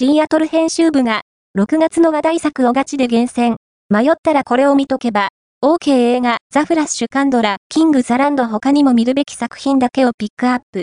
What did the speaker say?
シアトル編集部が、6月の話題作をガチで厳選。迷ったらこれを見とけば、OK 映画、ザ・フラッシュ・カンドラ、キング・ザ・ランド他にも見るべき作品だけをピックアップ。